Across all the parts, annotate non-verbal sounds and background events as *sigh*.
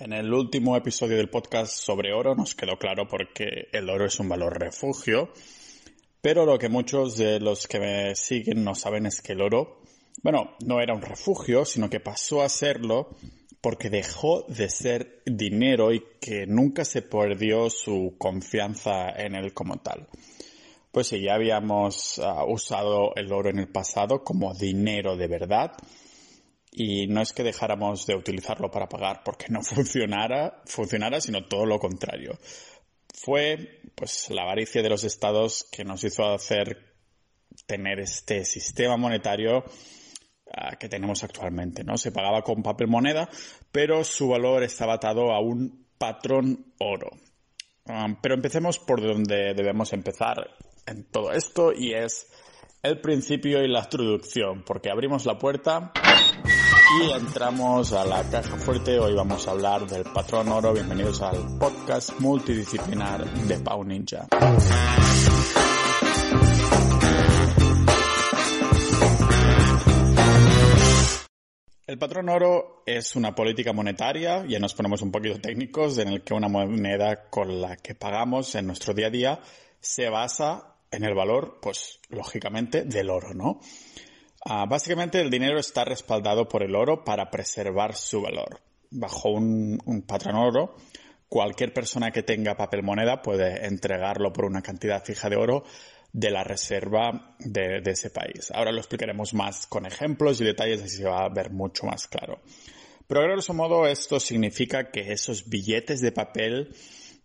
En el último episodio del podcast sobre oro nos quedó claro porque el oro es un valor refugio, pero lo que muchos de los que me siguen no saben es que el oro, bueno, no era un refugio, sino que pasó a serlo porque dejó de ser dinero y que nunca se perdió su confianza en él como tal. Pues sí, ya habíamos uh, usado el oro en el pasado como dinero de verdad, y no es que dejáramos de utilizarlo para pagar porque no *laughs* funcionara, funcionara, sino todo lo contrario. Fue pues la avaricia de los estados que nos hizo hacer tener este sistema monetario uh, que tenemos actualmente, ¿no? Se pagaba con papel moneda, pero su valor estaba atado a un patrón oro. Um, pero empecemos por donde debemos empezar en todo esto y es el principio y la introducción, porque abrimos la puerta y entramos a la caja fuerte. Hoy vamos a hablar del patrón oro. Bienvenidos al podcast multidisciplinar de Pau Ninja. El patrón oro es una política monetaria, ya nos ponemos un poquito técnicos, en el que una moneda con la que pagamos en nuestro día a día se basa en el valor, pues lógicamente, del oro, ¿no? Uh, básicamente el dinero está respaldado por el oro para preservar su valor. Bajo un, patrón oro, cualquier persona que tenga papel moneda puede entregarlo por una cantidad fija de oro de la reserva de, de ese país. Ahora lo explicaremos más con ejemplos y detalles, así se va a ver mucho más claro. Pero a grosso modo esto significa que esos billetes de papel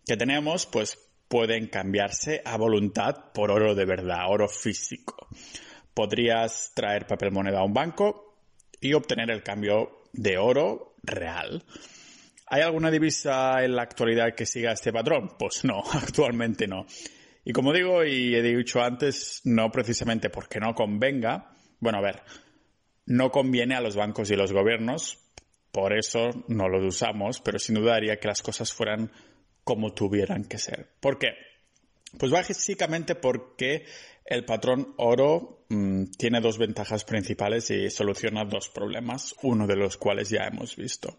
que tenemos, pues pueden cambiarse a voluntad por oro de verdad, oro físico podrías traer papel moneda a un banco y obtener el cambio de oro real. ¿Hay alguna divisa en la actualidad que siga este patrón? Pues no, *laughs* actualmente no. Y como digo y he dicho antes, no precisamente porque no convenga, bueno, a ver, no conviene a los bancos y los gobiernos, por eso no los usamos, pero sin duda haría que las cosas fueran como tuvieran que ser. ¿Por qué? Pues básicamente porque el patrón oro mmm, tiene dos ventajas principales y soluciona dos problemas, uno de los cuales ya hemos visto.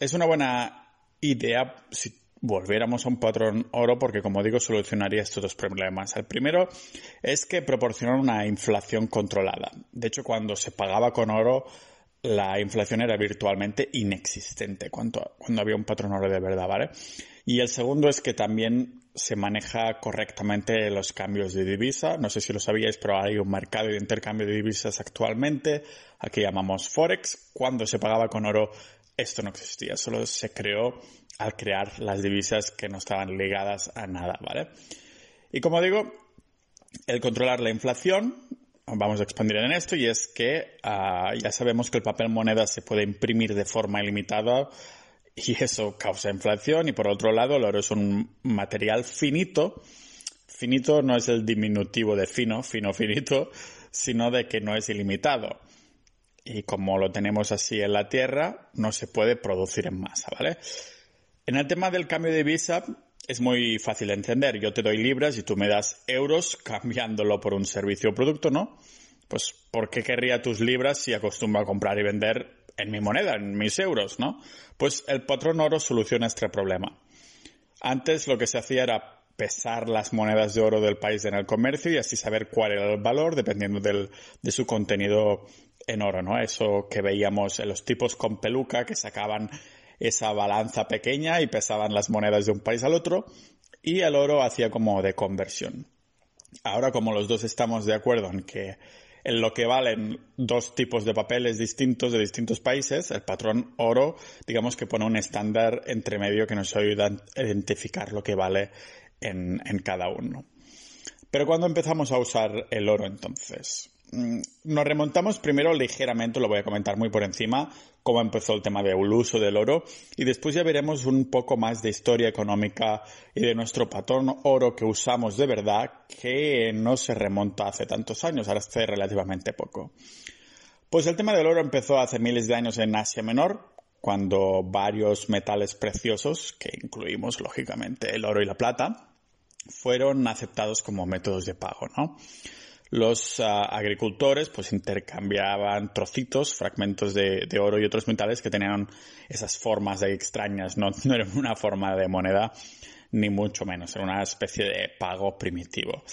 Es una buena idea si volviéramos a un patrón oro porque, como digo, solucionaría estos dos problemas. El primero es que proporciona una inflación controlada. De hecho, cuando se pagaba con oro, la inflación era virtualmente inexistente cuando, cuando había un patrón oro de verdad, ¿vale? Y el segundo es que también se maneja correctamente los cambios de divisa. No sé si lo sabíais, pero hay un mercado de intercambio de divisas actualmente. Aquí llamamos Forex. Cuando se pagaba con oro, esto no existía. Solo se creó al crear las divisas que no estaban ligadas a nada, ¿vale? Y como digo, el controlar la inflación, vamos a expandir en esto, y es que uh, ya sabemos que el papel moneda se puede imprimir de forma ilimitada *laughs* y eso causa inflación y por otro lado el oro es un material finito. Finito no es el diminutivo de fino, fino finito, sino de que no es ilimitado. Y como lo tenemos así en la Tierra, no se puede producir en masa, ¿vale? En el tema del cambio de divisa es muy fácil de entender. Yo te doy libras y tú me das euros cambiándolo por un servicio o producto, ¿no? Pues ¿por qué querría tus libras si acostumbro a comprar y vender en mi moneda, en mis euros, ¿no? Pues el patrón oro soluciona este problema. Antes lo que se hacía era pesar las monedas de oro del país en el comercio y así saber cuál era el valor dependiendo del, de su contenido en oro, ¿no? Eso que veíamos en los tipos con peluca que sacaban esa balanza pequeña y pesaban las monedas de un país al otro y el oro hacía como de conversión. Ahora como los dos estamos de acuerdo en que en lo que valen dos tipos de papeles distintos de distintos países, el patrón oro, digamos que pone un estándar entre medio que nos ayuda a identificar lo que vale en, en cada uno. Pero cuando empezamos a usar el oro entonces, nos remontamos primero ligeramente, lo voy a comentar muy por encima, cómo empezó el tema del uso del oro y después ya veremos un poco más de historia económica y de nuestro patrón oro que usamos de verdad que no se remonta hace tantos años, ahora hace relativamente poco. Pues el tema del oro empezó hace miles de años en Asia Menor, cuando varios metales preciosos, que incluimos lógicamente el oro y la plata, fueron aceptados como métodos de pago, ¿no? Los ah, agricultores pues intercambiaban trocitos, fragmentos de, oro y otros metales que tenían esas formas de extrañas, no, no era una forma de moneda ni mucho menos, era una especie de pago primitivo.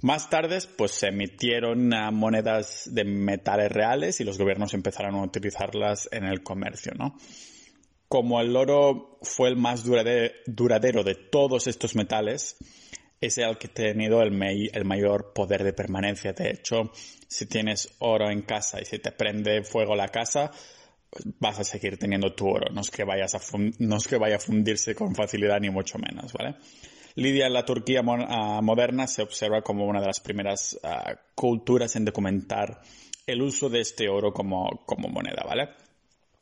Más tarde, pues se emitieron ah, monedas de metales reales y los gobiernos empezaron a utilizarlas en el comercio, ¿no? Como el oro fue el más duradero de todos estos metales, es el que ha tenido el, mayor poder de permanencia. De hecho, si tienes oro en casa y se te prende fuego la casa, vas a seguir teniendo tu oro. No es que, vayas a no es que vaya a fundirse con facilidad ni mucho menos, ¿vale? Lidia en la Turquía ah, moderna se observa como una de las primeras ah, culturas en documentar el uso de este oro como, como moneda, ¿vale?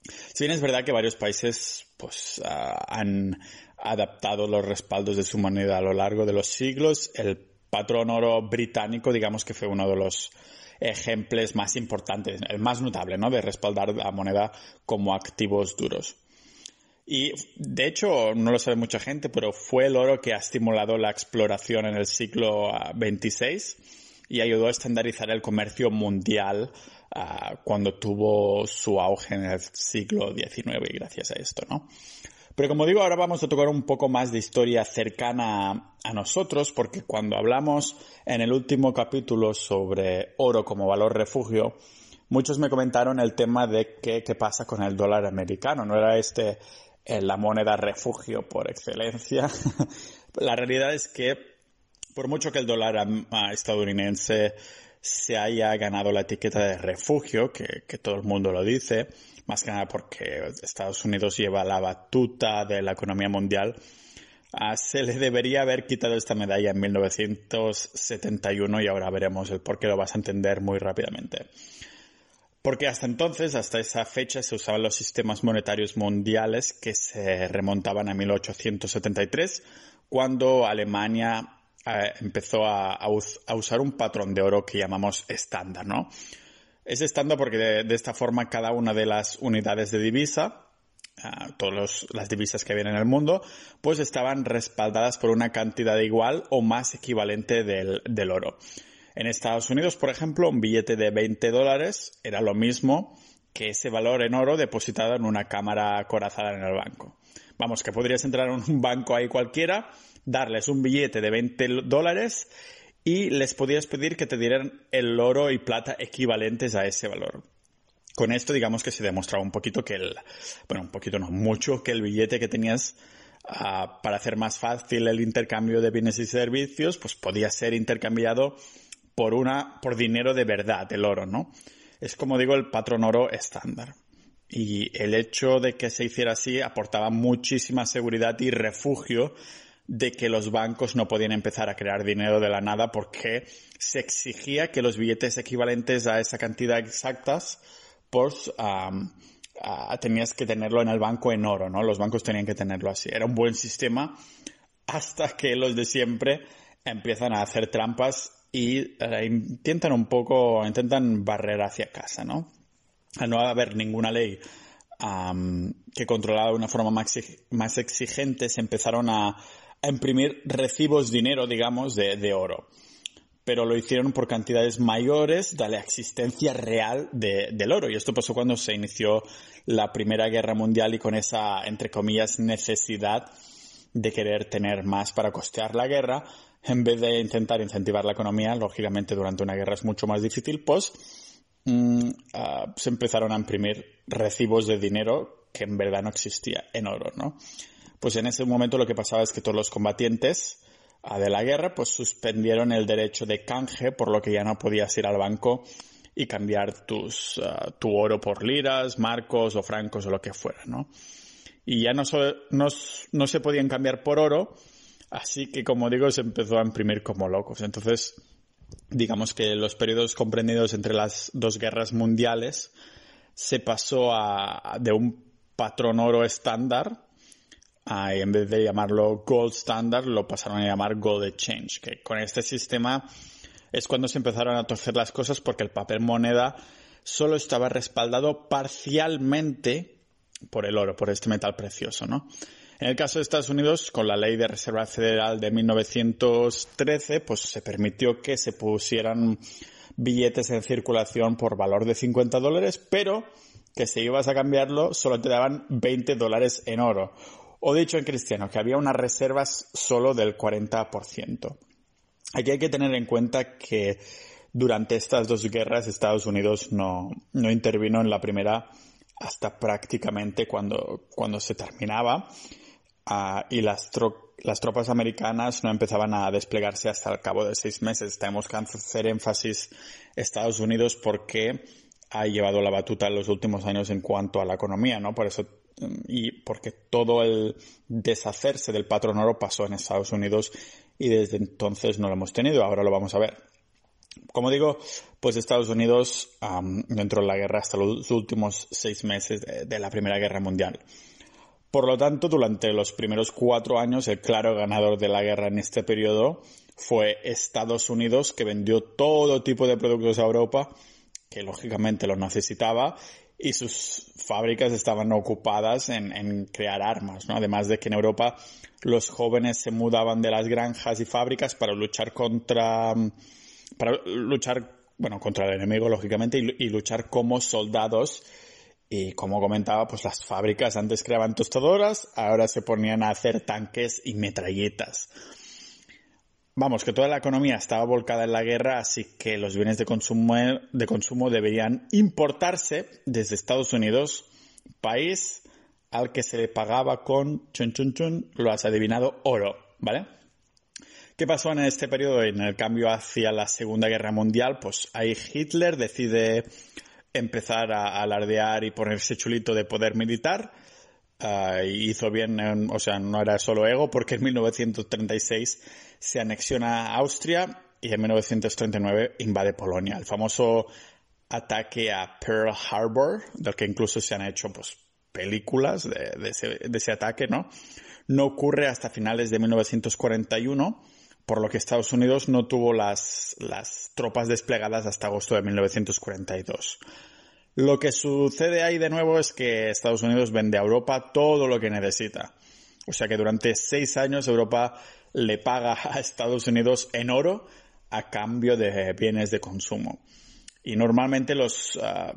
Si bien es verdad que varios países pues, ah, han adaptado los respaldos de su moneda a lo largo de los siglos, el patrón oro británico, digamos que fue uno de los ejemplos más importantes, el más notable, ¿no? De respaldar la moneda como activos duros. Y de hecho, no lo sabe mucha gente, pero fue el oro que ha estimulado la exploración en el siglo XXVI ah, y ayudó a estandarizar el comercio mundial ah, cuando tuvo su auge en el siglo XIX y gracias a esto, ¿no? Pero como digo, ahora vamos a tocar un poco más de historia cercana a nosotros, porque cuando hablamos en el último capítulo sobre oro como valor refugio, muchos me comentaron el tema de qué, qué pasa con el dólar americano. ¿No era este la moneda refugio por excelencia. *laughs* la realidad es que por mucho que el dólar estadounidense se haya ganado la etiqueta de refugio, que, todo el mundo lo dice, más que nada porque Estados Unidos lleva la batuta de la economía mundial, ah, se le debería haber quitado esta medalla en 1971 y ahora veremos el por qué lo vas a entender muy rápidamente. Porque hasta entonces, hasta esa fecha, se usaban los sistemas monetarios mundiales que se remontaban a 1873, cuando Alemania eh, empezó a, usar un patrón de oro que llamamos estándar, ¿no? Es estándar porque de, esta forma cada una de las unidades de divisa, uh, todas las divisas que había en el mundo, pues estaban respaldadas por una cantidad igual o más equivalente del oro. En Estados Unidos, por ejemplo, un billete de 20 dólares era lo mismo que ese valor en oro depositado en una cámara corazada en el banco. Vamos, que podrías entrar en un *laughs* banco ahí cualquiera, darles un billete de 20 dólares y les podías pedir que te dieran el oro y plata equivalentes a ese valor. Con esto digamos que se demostraba un poquito que el, bueno, un poquito no, mucho que el billete que tenías ah, para hacer más fácil el intercambio de bienes y servicios, pues podía ser intercambiado por una, por dinero de verdad, el oro, ¿no? Es como digo el patrón oro estándar. Y el hecho de que se hiciera así aportaba muchísima seguridad y refugio de que los bancos no podían empezar a crear dinero de la nada porque se exigía que los billetes equivalentes a esa cantidad exactas, pues tenías que tenerlo en el banco en oro, ¿no? Los bancos tenían que tenerlo así. Era un buen sistema hasta que los de siempre empiezan a hacer trampas y eh, intentan un poco, intentan barrer hacia casa, ¿no? Al no haber ninguna ley que controlara de una forma más, exigente, se empezaron a, imprimir recibos dinero, digamos, de, oro. Pero lo hicieron por cantidades mayores de la existencia real del oro. Y esto pasó cuando se inició la Primera Guerra Mundial y con esa, entre comillas, necesidad de querer tener más para costear la guerra, en vez de intentar incentivar la economía, lógicamente durante una guerra es mucho más difícil, pues mm, ah, se empezaron a imprimir recibos de dinero que en verdad no existía en oro, ¿no? Pues en ese momento lo que pasaba es que todos los combatientes ah, de la guerra pues suspendieron el derecho de canje, por lo que ya no podías ir al banco y cambiar tus, ah, tu oro por liras, marcos o francos o lo que fuera, ¿no? Y ya no, no, no se podían cambiar por oro, Así que, como digo, se empezó a imprimir como locos. Entonces, digamos que los periodos comprendidos entre las dos guerras mundiales se pasó a, de un patrón oro estándar y en vez de llamarlo Gold Standard lo pasaron a llamar Gold Exchange, que con este sistema es cuando se empezaron a torcer las cosas porque el papel moneda solo estaba respaldado parcialmente por el oro, por este metal precioso, ¿no? En el caso de Estados Unidos, con la ley de Reserva Federal de 1913, pues se permitió que se pusieran billetes en circulación por valor de 50 dólares, pero que si ibas a cambiarlo solo te daban 20 dólares en oro. O dicho en cristiano, que había unas reservas solo del 40%. Aquí hay que tener en cuenta que durante estas dos guerras Estados Unidos no, no intervino en la primera hasta prácticamente cuando, cuando se terminaba Ah, y las tropas americanas no empezaban a desplegarse hasta el cabo de seis meses. Tenemos que hacer énfasis Estados Unidos porque ha llevado la batuta en los últimos años en cuanto a la economía, ¿no? Por eso y porque todo el deshacerse del patrón oro pasó en Estados Unidos y desde entonces no lo hemos tenido. Ahora lo vamos a ver. Como digo, pues Estados Unidos dentro de la guerra hasta los últimos seis meses de la Primera Guerra Mundial. Por lo tanto, durante los primeros cuatro años, el claro ganador de la guerra en este periodo fue Estados Unidos, que vendió todo tipo de productos a Europa, que lógicamente lo necesitaba, y sus fábricas estaban ocupadas en, crear armas, ¿no? Además de que en Europa los jóvenes se mudaban de las granjas y fábricas para luchar contra, para luchar, bueno, contra el enemigo, lógicamente, y luchar como soldados y como comentaba, pues las fábricas antes creaban tostadoras, ahora se ponían a hacer tanques y metralletas. Vamos, que toda la economía estaba volcada en la guerra, así que los bienes de consumo, de consumo deberían importarse desde Estados Unidos, país al que se le pagaba con, chun chun chun, lo has adivinado, oro, ¿vale? ¿Qué pasó en este periodo? En el cambio hacia la Segunda Guerra Mundial, pues ahí Hitler decide empezar a alardear y ponerse chulito de poder militar. Uh, hizo bien, o sea, no era solo ego, porque en 1936 se anexiona a Austria y en 1939 invade Polonia. El famoso ataque a Pearl Harbor, del que incluso se han hecho pues, películas de, ese, de ese ataque, ¿no? No ocurre hasta finales de 1941 por lo que Estados Unidos no tuvo las, las tropas desplegadas hasta agosto de 1942. Lo que sucede ahí de nuevo es que Estados Unidos vende a Europa todo lo que necesita. O sea que durante seis años Europa le paga a Estados Unidos en oro a cambio de bienes de consumo. Y normalmente los, ah,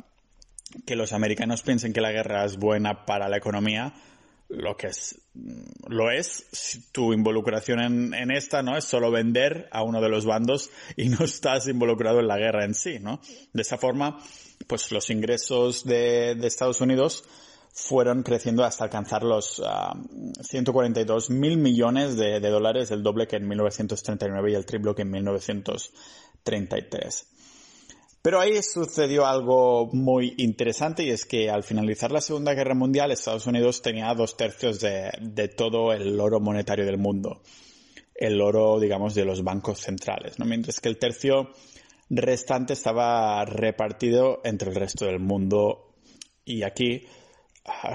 que los americanos piensen que la guerra es buena para la economía, lo que es, lo es, tu involucración en, en, esta, ¿no? Es solo vender a uno de los bandos y no estás involucrado en la guerra en sí, ¿no? De esa forma, pues los ingresos de, de Estados Unidos fueron creciendo hasta alcanzar los 142 ah, mil millones de, dólares, el doble que en 1939 y el triple que en 1933. Pero ahí sucedió algo muy interesante y es que al finalizar la Segunda Guerra Mundial Estados Unidos tenía dos tercios de, todo el oro monetario del mundo. El oro, digamos, de los bancos centrales. Mientras que el tercio restante estaba repartido entre el resto del mundo. Y aquí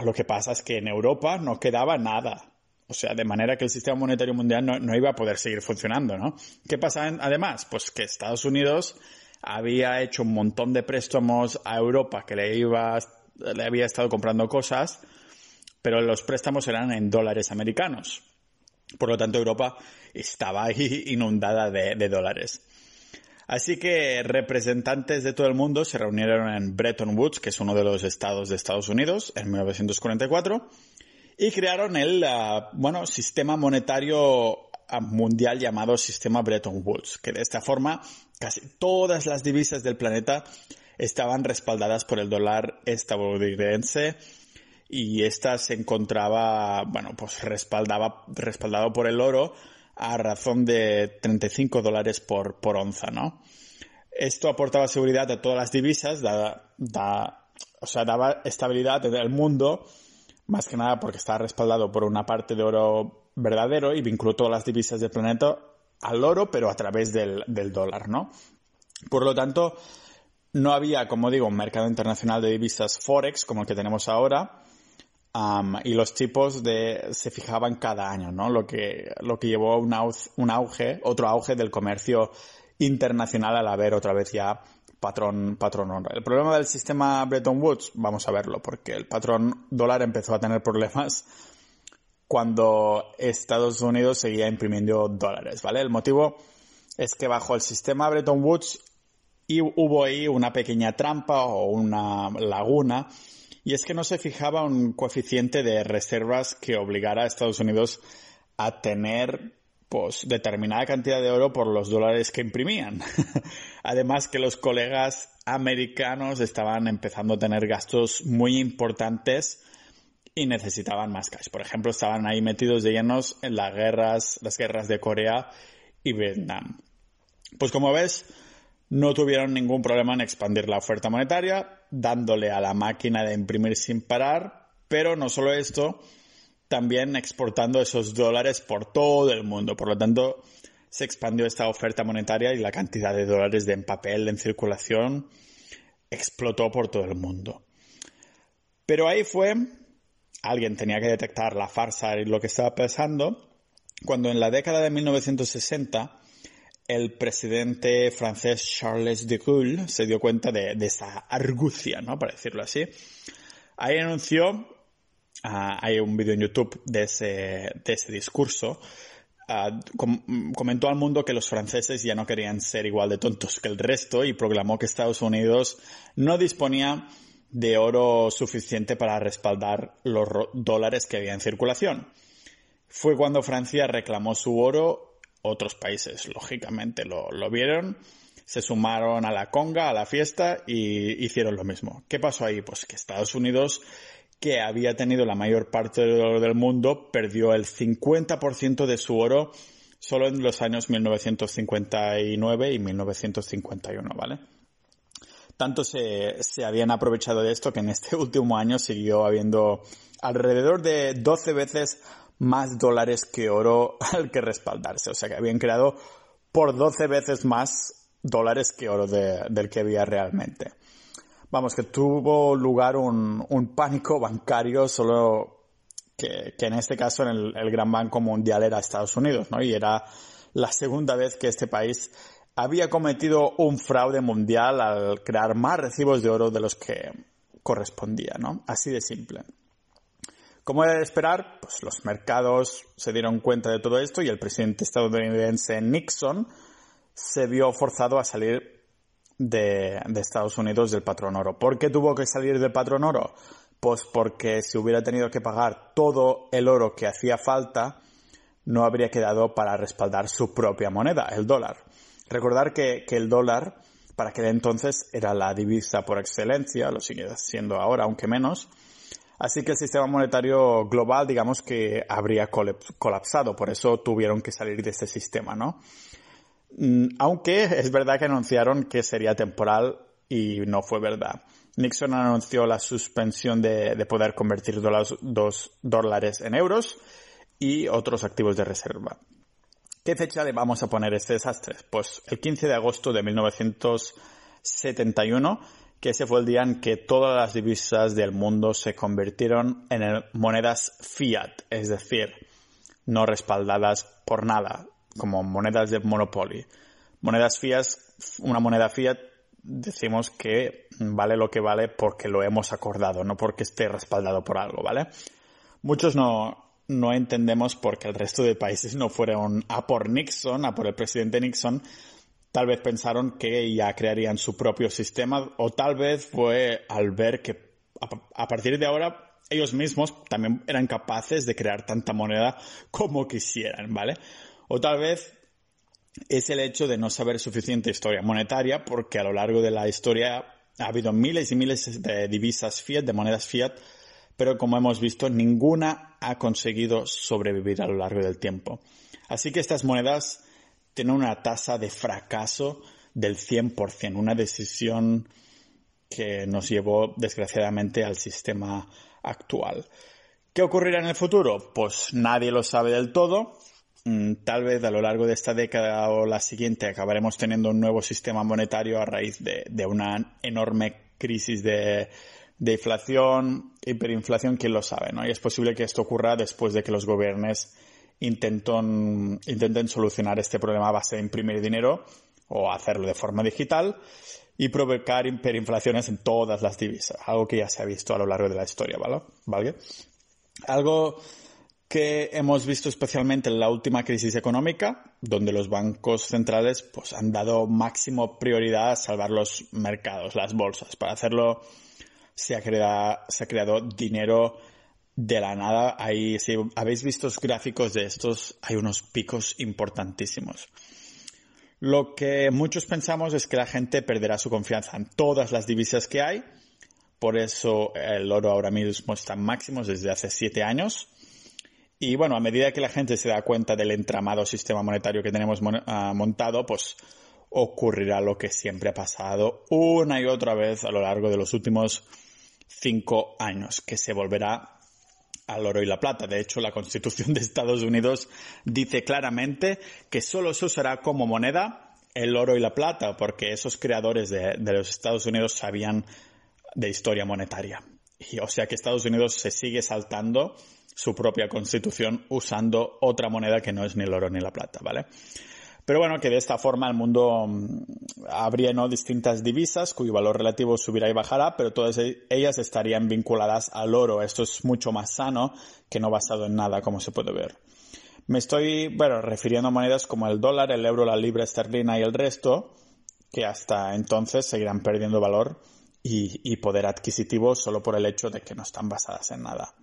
lo que pasa es que en Europa no quedaba nada. O sea, de manera que el sistema monetario mundial no, no iba a poder seguir funcionando, ¿no? ¿Qué pasa además? Pues que Estados Unidos había hecho un montón de préstamos a Europa que le iba, le había estado comprando cosas, pero los préstamos eran en dólares americanos. Por lo tanto, Europa estaba ahí *laughs* inundada de, de dólares. Así que representantes de todo el mundo se reunieron en Bretton Woods, que es uno de los estados de Estados Unidos, en 1944, y crearon el, ah, bueno, sistema monetario mundial llamado sistema Bretton Woods, que de esta forma casi todas las divisas del planeta estaban respaldadas por el dólar estadounidense y esta se encontraba, bueno, pues respaldaba, respaldado por el oro a razón de 35 dólares por, por onza, ¿no? Esto aportaba seguridad a todas las divisas, da, o sea, daba estabilidad el mundo, más que nada porque estaba respaldado por una parte de oro verdadero y vinculó todas las divisas del planeta al oro, pero a través del, dólar, ¿no? Por lo tanto, no había, como digo, un mercado internacional de divisas Forex como el que tenemos ahora. Y los tipos de, se fijaban cada año, ¿no? Lo que, lo que llevó un un auge, otro auge del comercio internacional al haber otra vez ya patrón, patrón. El problema del sistema Bretton Woods, vamos a verlo, porque el patrón dólar empezó a tener problemas cuando Estados Unidos seguía imprimiendo dólares, ¿vale? El motivo es que bajo el sistema Bretton Woods hubo ahí una pequeña trampa o una laguna y es que no se fijaba un coeficiente de reservas que obligara a Estados Unidos a tener pues determinada cantidad de oro por los dólares que imprimían. *laughs* Además que los colegas americanos estaban empezando a tener gastos muy importantes y necesitaban más cash. Por ejemplo, estaban ahí metidos de llenos en las guerras, las guerras de Corea y Vietnam. Pues como ves, no tuvieron ningún problema en expandir la oferta monetaria, dándole a la máquina de imprimir sin parar, pero no solo esto, también exportando esos dólares por todo el mundo. Por lo tanto, se expandió esta oferta monetaria y la cantidad de dólares de en papel en circulación explotó por todo el mundo. Pero ahí fue, alguien tenía que detectar la farsa y lo que estaba pasando, cuando en la década de 1960 el presidente francés Charles de Gaulle se dio cuenta de, de esa argucia, ¿no? Para decirlo así. Ahí anunció Ah, hay un vídeo en YouTube de ese, de ese discurso. Ah, comentó al mundo que los franceses ya no querían ser igual de tontos que el resto y proclamó que Estados Unidos no disponía de oro suficiente para respaldar los dólares que había en circulación. Fue cuando Francia reclamó su oro, otros países lógicamente lo, vieron, se sumaron a la conga, a la fiesta y hicieron lo mismo. ¿Qué pasó ahí? Pues que Estados Unidos que había tenido la mayor parte del oro del mundo, perdió el 50% de su oro solo en los años 1959 y 1951, ¿vale? Tanto se, se habían aprovechado de esto que en este *laughs* último año siguió habiendo alrededor de 12 veces más dólares que oro *laughs* al que respaldarse. O sea que habían creado por 12 veces más dólares que oro del que había realmente vamos, que tuvo lugar un, pánico bancario solo que, en este caso en el, Gran Banco Mundial era Estados Unidos, ¿no? Y era la segunda vez que este país había cometido un fraude mundial al crear más recibos de oro de los que correspondía, ¿no? Así de simple. Como era de esperar, pues los mercados se dieron cuenta de todo esto y el presidente estadounidense Nixon se vio forzado a salir de, Estados Unidos del patrón oro. ¿Por qué tuvo que salir del patrón oro? Pues porque si hubiera tenido que pagar todo el oro que hacía falta, no habría quedado para respaldar su propia moneda, el dólar. Recordar que, el dólar, para aquel entonces, era la divisa por excelencia, lo sigue siendo ahora, aunque menos. Así que el sistema monetario global, digamos que habría colapsado, por eso tuvieron que salir de este sistema, ¿no? Mm, aunque es verdad que anunciaron que sería temporal y no fue verdad. Nixon anunció la suspensión de, poder convertir dos dólares en euros y otros activos de reserva. ¿Qué fecha le vamos a poner este desastre? Pues el 15 de agosto de 1971, que ese fue el día en que todas las divisas del mundo se convirtieron en monedas fiat, es decir, no respaldadas por nada, como monedas de Monopoly. Monedas fiat, una moneda fiat decimos que vale lo que vale porque lo hemos acordado, no porque esté respaldado por algo, ¿vale? Muchos no, no entendemos por qué el resto de países no fueron a por Nixon, a por el presidente Nixon, tal vez pensaron que ya crearían su propio sistema o tal vez fue al ver que a partir de ahora ellos mismos también eran capaces de crear tanta moneda como quisieran, ¿vale? O tal vez es el hecho de no saber suficiente historia monetaria porque a lo largo de la historia ha habido miles y miles de divisas fiat, de monedas fiat, pero como hemos visto, ninguna ha conseguido sobrevivir a lo largo del tiempo. Así que estas monedas tienen una tasa de fracaso del 100%, una decisión que nos llevó desgraciadamente al sistema actual. ¿Qué ocurrirá en el futuro? Pues nadie lo sabe del todo, mm, tal vez a lo largo de esta década o la siguiente acabaremos teniendo un nuevo sistema monetario a raíz de, una enorme crisis de, de inflación, hiperinflación, quién lo sabe, ¿no? Y es posible que esto ocurra después de que los gobiernos intenten, intenten solucionar este problema a base de imprimir dinero o hacerlo de forma digital y provocar hiperinflaciones en todas las divisas, algo que ya se ha visto a lo largo de la historia, ¿vale? Algo que hemos visto especialmente en la última crisis económica, donde los bancos centrales pues, han dado máximo prioridad a salvar los mercados, las bolsas. Para hacerlo se ha se ha creado dinero de la nada. Ahí, si habéis visto gráficos de estos, hay unos picos importantísimos. Lo que muchos pensamos es que la gente perderá su confianza en todas las divisas que hay. Por eso el oro ahora mismo está en máximos desde hace siete años. Y bueno, a medida que la gente se da cuenta del entramado sistema monetario que tenemos ah, montado, pues ocurrirá lo que siempre ha pasado una y otra vez a lo largo de los últimos cinco años, que se volverá al oro y la plata. De hecho, la Constitución de Estados Unidos dice claramente que solo se usará como moneda el oro y la plata, porque esos creadores de, los Estados Unidos sabían de historia monetaria. Y, o sea que Estados Unidos se sigue saltando su propia constitución usando otra moneda que no es ni el oro ni la plata, ¿vale? Pero bueno, que de esta forma el mundo mm, habría ¿no? distintas divisas cuyo valor relativo subirá y bajará, pero todas e-, ellas estarían vinculadas al oro. Esto es mucho más sano que no basado en nada, como se puede ver. Me estoy, bueno, refiriendo a monedas como el dólar, el euro, la libra esterlina y el resto, que hasta entonces seguirán perdiendo valor y, y poder adquisitivo solo por el hecho de que no están basadas en nada.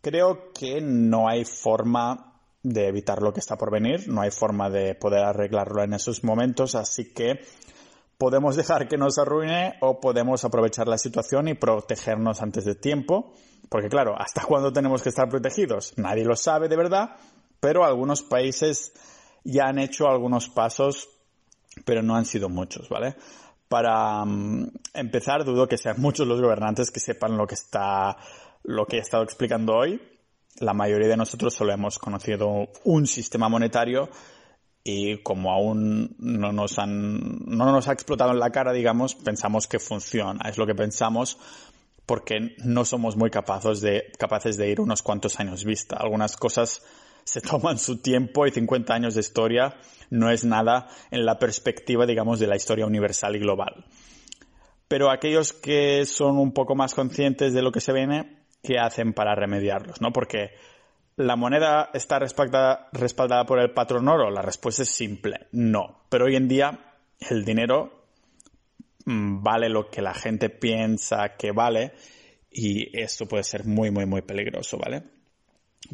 creo que no hay forma de evitar lo que está por venir, no hay forma de poder arreglarlo en esos momentos, así que podemos *laughs* dejar que nos arruine o podemos aprovechar la situación y protegernos antes de tiempo, porque claro, ¿hasta cuándo tenemos que estar protegidos? Nadie lo sabe de verdad, pero algunos países ya han hecho algunos pasos, pero no han sido muchos, ¿vale? Para mm, empezar, dudo que sean *laughs* muchos los gobernantes que sepan lo que está, lo que he estado explicando hoy, la mayoría de nosotros solo hemos conocido un sistema monetario y como aún no nos han, no nos ha explotado en la cara, digamos, pensamos que funciona. Es lo que pensamos porque no somos muy capaces de, capaces de ir unos cuantos años vista. Algunas cosas se toman su tiempo y 50 años de historia no es nada en la perspectiva, digamos, de la historia universal y global. Pero aquellos que son un poco más conscientes de lo que se viene, qué hacen para remediarlos, ¿no? Porque la moneda está respaldada, respaldada por el patrón oro. La respuesta es simple, no. Pero hoy en día el dinero mm, vale lo que la gente piensa que vale y esto puede ser muy, muy, muy peligroso, ¿vale?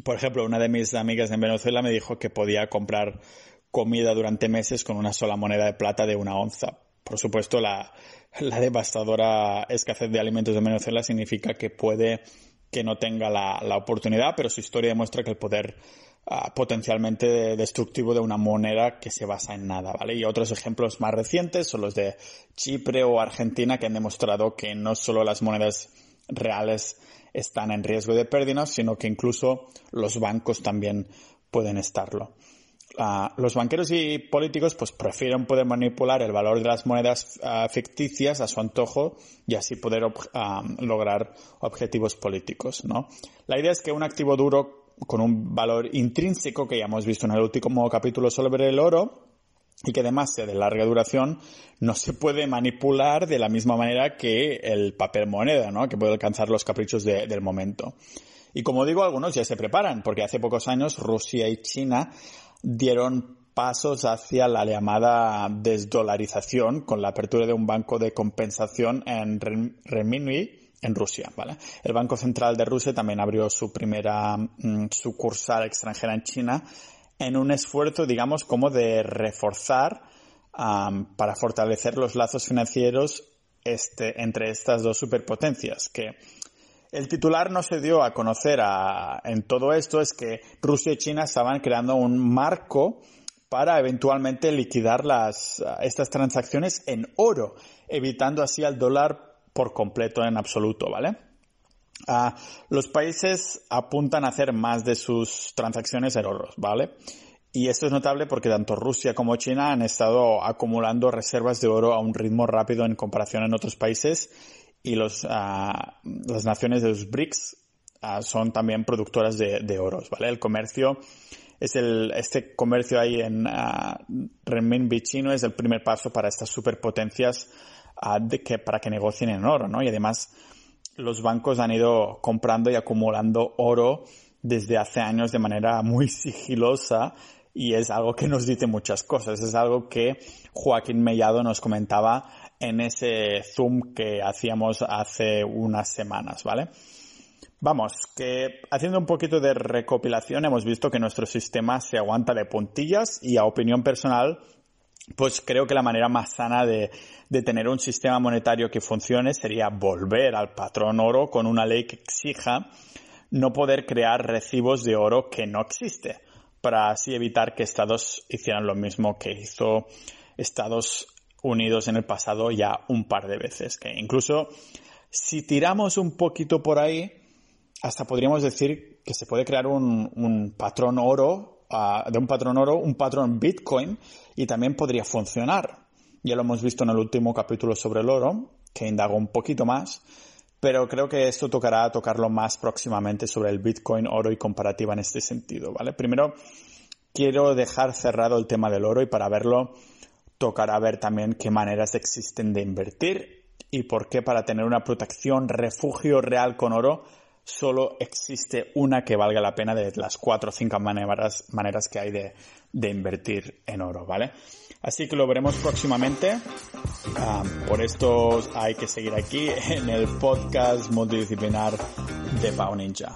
Por ejemplo, una de mis amigas en Venezuela me dijo que podía comprar comida durante meses con una sola moneda de plata de una onza. Por supuesto, la, la devastadora escasez de alimentos en Venezuela significa que puede que no tenga la, oportunidad, pero su historia demuestra que el poder ah, potencialmente destructivo de una moneda que se basa en nada, ¿vale? Y otros ejemplos más recientes son los de Chipre o Argentina que han demostrado que no solo las monedas reales están en riesgo de pérdida, sino que incluso los bancos también pueden estarlo los banqueros y políticos pues prefieren poder manipular el valor de las monedas ficticias a su antojo y así poder lograr objetivos políticos, ¿no? La idea es que un activo duro con un valor intrínseco que ya hemos visto en el último capítulo sobre el oro y que además sea de larga duración, no se puede manipular de la misma manera que el papel moneda, ¿no? Que puede alcanzar los caprichos del momento. Y como digo, algunos ya se preparan, porque hace pocos años Rusia y China dieron pasos hacia la llamada desdolarización con la apertura de un banco de compensación en renminbi en Rusia, ¿vale? El Banco Central de Rusia también abrió su primera mm, sucursal extranjera en China en un esfuerzo, digamos, como de reforzar para fortalecer los lazos financieros este, entre estas dos superpotencias, que el titular no se dio a conocer en todo esto es que Rusia y China estaban creando un marco para eventualmente liquidar las, estas transacciones en oro, evitando así al dólar por completo en absoluto, ¿vale? Ah, los países apuntan a hacer más de sus transacciones en oro, ¿vale? Y esto es notable porque tanto Rusia como China han estado acumulando reservas de oro a un ritmo rápido en comparación en otros países y los, uh, las naciones de los BRICS uh, son también productoras de, de, oros, ¿vale? El comercio es el, este comercio ahí en uh, renminbi chino es el primer paso para estas superpotencias de que, para que negocien en oro, ¿no? Y además los bancos han ido comprando y acumulando oro desde hace años de manera muy sigilosa y es algo que nos dice muchas cosas. Es algo que Joaquín Mellado nos comentaba en ese Zoom que hacíamos hace unas semanas, ¿vale? Vamos, que haciendo un poquito de recopilación hemos visto que nuestro sistema se aguanta de puntillas y a opinión personal, pues creo que la manera más sana de, tener un sistema monetario que funcione sería volver al patrón oro con una ley que exija no poder crear recibos de oro que no existe, para así evitar que estados hicieran lo mismo que hizo Estados Unidos en el pasado ya un par de veces, que incluso si tiramos un poquito por ahí, hasta podríamos decir que se puede crear un, patrón oro, uh, de un patrón oro, un patrón Bitcoin, y también podría funcionar. Ya lo hemos visto en el último capítulo sobre el oro, que indagó un poquito más, pero creo que esto tocará tocarlo más próximamente sobre el Bitcoin, oro y comparativa en este sentido, ¿vale? Primero, quiero dejar cerrado el tema del oro y para verlo tocará ver también qué maneras existen de invertir y por qué para tener una protección, refugio real con oro, solo existe una que valga la pena de las cuatro o cinco maneras, maneras que hay de, de invertir en oro, ¿vale? Así que lo veremos próximamente. Um, por esto hay que seguir aquí en el podcast multidisciplinar de Pau Ninja.